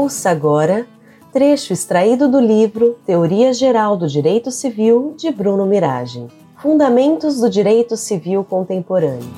Ouça agora trecho extraído do livro Teoria Geral do Direito Civil de Bruno Miragem. Fundamentos do Direito Civil Contemporâneo.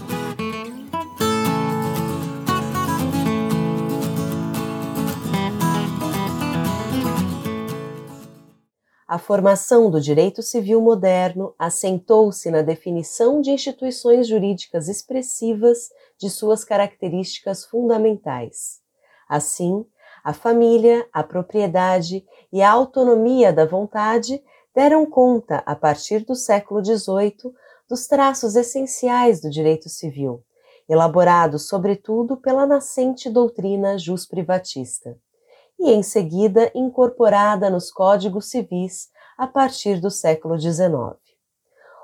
A formação do direito civil moderno assentou-se na definição de instituições jurídicas expressivas de suas características fundamentais. Assim, a família, a propriedade e a autonomia da vontade deram conta, a partir do século XVIII, dos traços essenciais do direito civil, elaborados sobretudo pela nascente doutrina jus-privatista e em seguida incorporada nos códigos civis a partir do século XIX.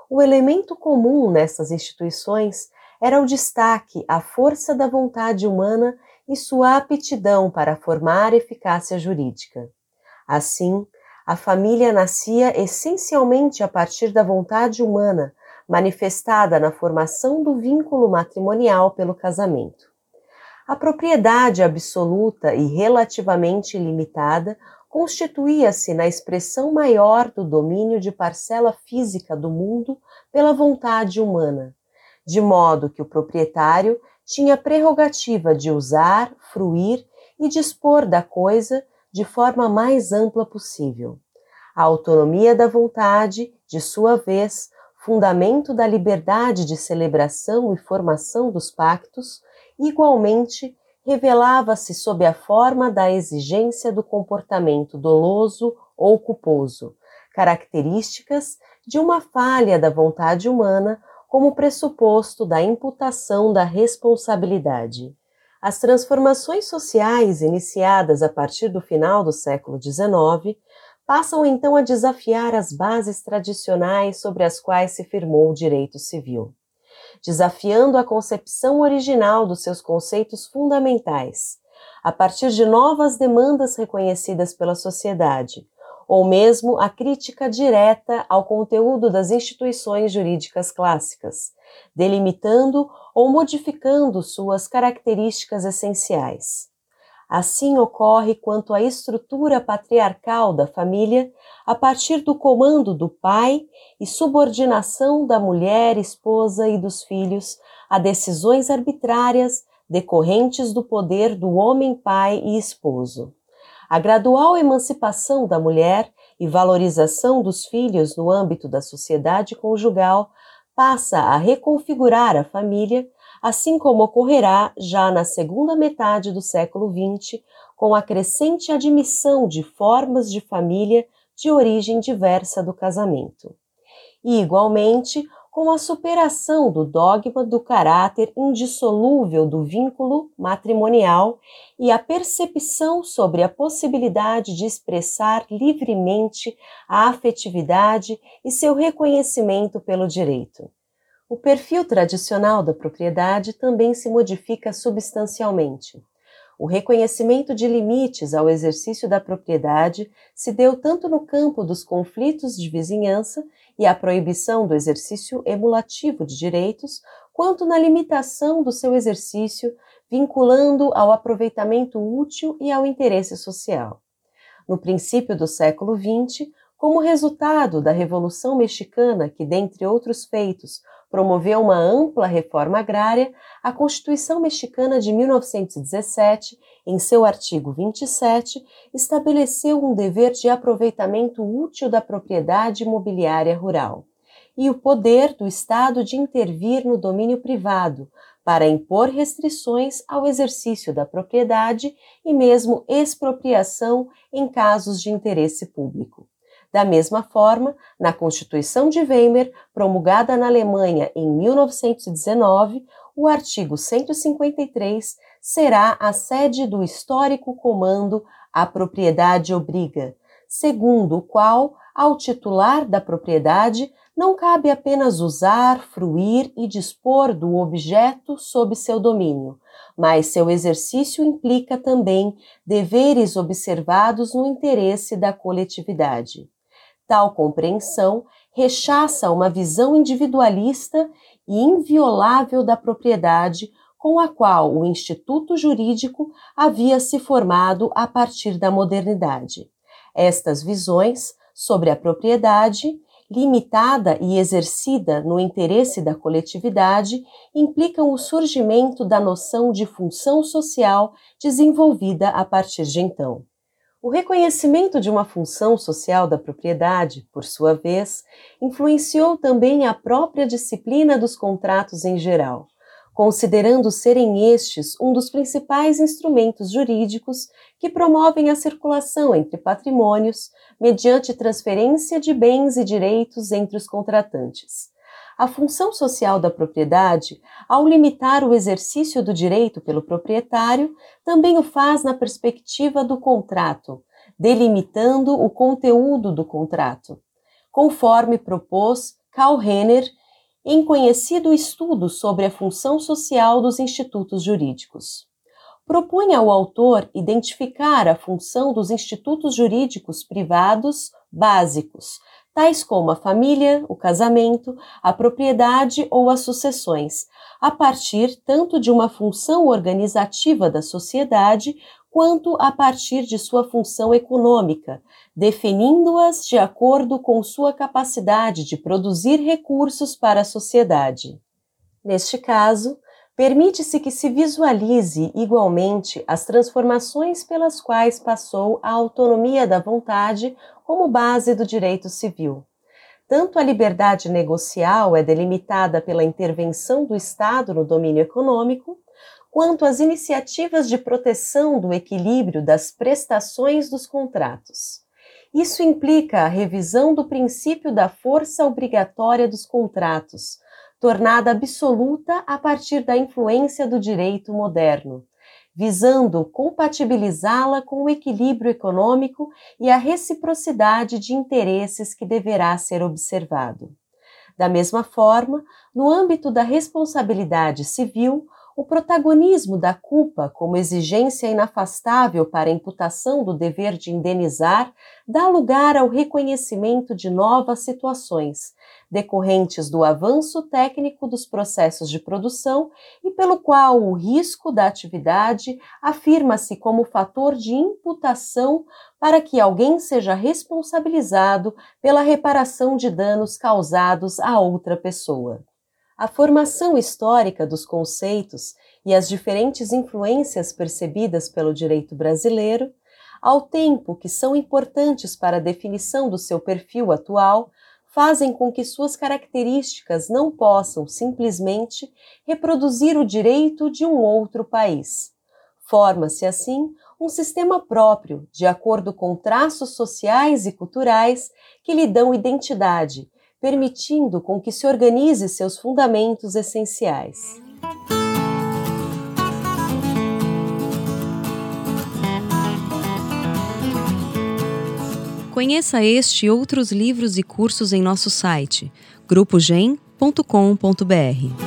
O elemento comum nessas instituições era o destaque à força da vontade humana e sua aptidão para formar eficácia jurídica. Assim, a família nascia essencialmente a partir da vontade humana, manifestada na formação do vínculo matrimonial pelo casamento. A propriedade absoluta e relativamente limitada constituía-se na expressão maior do domínio de parcela física do mundo pela vontade humana, de modo que o proprietário tinha prerrogativa de usar, fruir e dispor da coisa de forma mais ampla possível. A autonomia da vontade, de sua vez, fundamento da liberdade de celebração e formação dos pactos, igualmente revelava-se sob a forma da exigência do comportamento doloso ou culposo, características de uma falha da vontade humana como pressuposto da imputação da responsabilidade. As transformações sociais iniciadas a partir do final do século XIX passam então a desafiar as bases tradicionais sobre as quais se firmou o direito civil desafiando a concepção original dos seus conceitos fundamentais, a partir de novas demandas reconhecidas pela sociedade, ou mesmo a crítica direta ao conteúdo das instituições jurídicas clássicas, delimitando ou modificando suas características essenciais. Assim ocorre quanto à estrutura patriarcal da família, a partir do comando do pai e subordinação da mulher, esposa e dos filhos a decisões arbitrárias decorrentes do poder do homem pai e esposo. A gradual emancipação da mulher e valorização dos filhos no âmbito da sociedade conjugal passa a reconfigurar a família assim como ocorrerá já na segunda metade do século XX, com a crescente admissão de formas de família de origem diversa do casamento. E, igualmente, com a superação do dogma do caráter indissolúvel do vínculo matrimonial e a percepção sobre a possibilidade de expressar livremente a afetividade e seu reconhecimento pelo direito. O perfil tradicional da propriedade também se modifica substancialmente. O reconhecimento de limites ao exercício da propriedade se deu tanto no campo dos conflitos de vizinhança e a proibição do exercício emulativo de direitos, quanto na limitação do seu exercício, vinculando ao aproveitamento útil e ao interesse social. No princípio do século XX, como resultado da Revolução Mexicana, que, dentre outros feitos, promoveu uma ampla reforma agrária, a Constituição Mexicana de 1917, em seu artigo 27, estabeleceu um dever de aproveitamento útil da propriedade imobiliária rural e o poder do Estado de intervir no domínio privado para impor restrições ao exercício da propriedade e mesmo expropriação em casos de interesse público. Da mesma forma, na Constituição de Weimar, promulgada na Alemanha em 1919, o artigo 153 será a sede do histórico comando A Propriedade Obriga, segundo o qual, ao titular da propriedade, não cabe apenas usar, fruir e dispor do objeto sob seu domínio, mas seu exercício implica também deveres observados no interesse da coletividade. Tal compreensão rechaça uma visão individualista e inviolável da propriedade com a qual o Instituto Jurídico havia se formado a partir da modernidade. Estas visões sobre a propriedade, limitada e exercida no interesse da coletividade, implicam o surgimento da noção de função social desenvolvida a partir de então. O reconhecimento de uma função social da propriedade, por sua vez, influenciou também a própria disciplina dos contratos em geral, considerando serem estes um dos principais instrumentos jurídicos que promovem a circulação entre patrimônios mediante transferência de bens e direitos entre os contratantes. A função social da propriedade, ao limitar o exercício do direito pelo proprietário, também o faz na perspectiva do contrato, delimitando o conteúdo do contrato, conforme propôs Karl Renner em conhecido estudo sobre a função social dos institutos jurídicos. Propunha ao autor identificar a função dos institutos jurídicos privados básicos, tais como a família, o casamento, a propriedade ou as sucessões, a partir tanto de uma função organizativa da sociedade quanto a partir de sua função econômica, definindo-as de acordo com sua capacidade de produzir recursos para a sociedade. Neste caso, permite-se que se visualize igualmente as transformações pelas quais passou a autonomia da vontade como base do direito civil. Tanto a liberdade negocial é delimitada pela intervenção do Estado no domínio econômico, quanto as iniciativas de proteção do equilíbrio das prestações dos contratos. Isso implica a revisão do princípio da força obrigatória dos contratos, tornada absoluta a partir da influência do direito moderno, visando compatibilizá-la com o equilíbrio econômico e a reciprocidade de interesses que deverá ser observado. Da mesma forma, no âmbito da responsabilidade civil, o protagonismo da culpa como exigência inafastável para a imputação do dever de indenizar dá lugar ao reconhecimento de novas situações, decorrentes do avanço técnico dos processos de produção e pelo qual o risco da atividade afirma-se como fator de imputação para que alguém seja responsabilizado pela reparação de danos causados a outra pessoa. A formação histórica dos conceitos e as diferentes influências percebidas pelo direito brasileiro, ao tempo que são importantes para a definição do seu perfil atual, fazem com que suas características não possam simplesmente reproduzir o direito de um outro país. Forma-se assim um sistema próprio, de acordo com traços sociais e culturais que lhe dão identidade permitindo com que se organize seus fundamentos essenciais. Conheça este e outros livros e cursos em nosso site grupogen.com.br.